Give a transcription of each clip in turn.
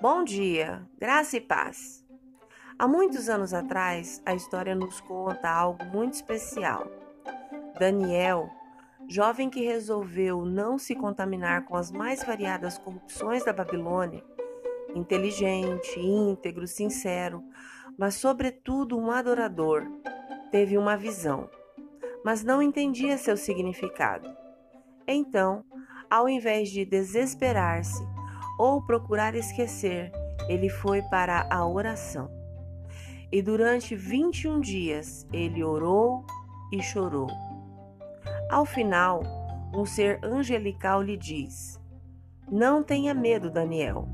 Bom dia, graça e paz. Há muitos anos atrás, a história nos conta algo muito especial. Daniel, jovem que resolveu não se contaminar com as mais variadas corrupções da Babilônia, inteligente, íntegro, sincero, mas sobretudo um adorador, teve uma visão, mas não entendia seu significado. Então, ao invés de desesperar-se ou procurar esquecer, ele foi para a oração. E durante 21 dias ele orou e chorou. Ao final, um ser angelical lhe diz: Não tenha medo, Daniel,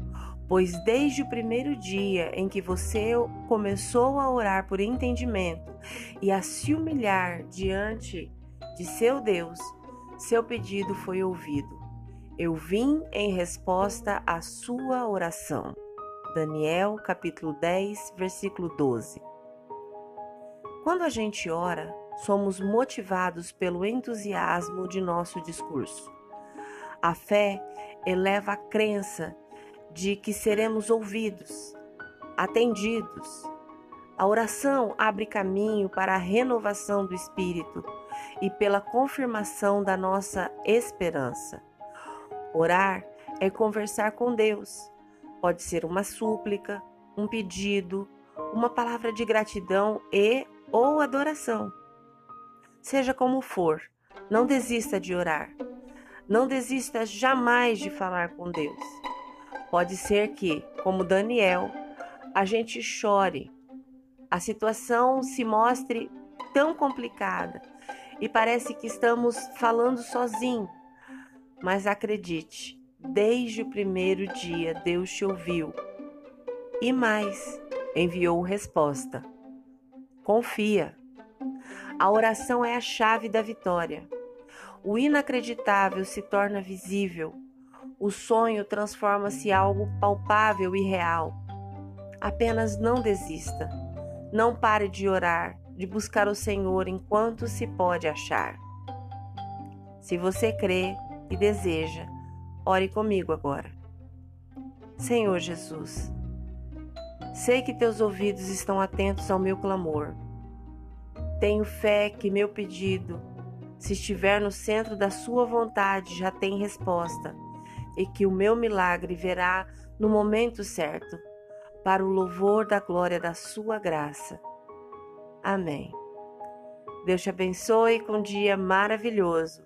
pois desde o primeiro dia em que você começou a orar por entendimento e a se humilhar diante de seu Deus, seu pedido foi ouvido. Eu vim em resposta à sua oração. Daniel, capítulo 10, versículo 12. Quando a gente ora, somos motivados pelo entusiasmo de nosso discurso. A fé eleva a crença de que seremos ouvidos, atendidos. A oração abre caminho para a renovação do espírito e pela confirmação da nossa esperança. Orar é conversar com Deus. Pode ser uma súplica, um pedido, uma palavra de gratidão e ou adoração. Seja como for, não desista de orar. Não desista jamais de falar com Deus. Pode ser que, como Daniel, a gente chore, a situação se mostre tão complicada e parece que estamos falando sozinho. Mas acredite, desde o primeiro dia Deus te ouviu e mais, enviou resposta. Confia. A oração é a chave da vitória. O inacreditável se torna visível. O sonho transforma-se em algo palpável e real. Apenas não desista. Não pare de orar, de buscar o Senhor enquanto se pode achar. Se você crê e deseja, ore comigo agora. Senhor Jesus, sei que teus ouvidos estão atentos ao meu clamor. Tenho fé que meu pedido, se estiver no centro da Sua vontade, já tem resposta e que o meu milagre verá no momento certo, para o louvor da glória da Sua graça. Amém. Deus te abençoe com um dia maravilhoso.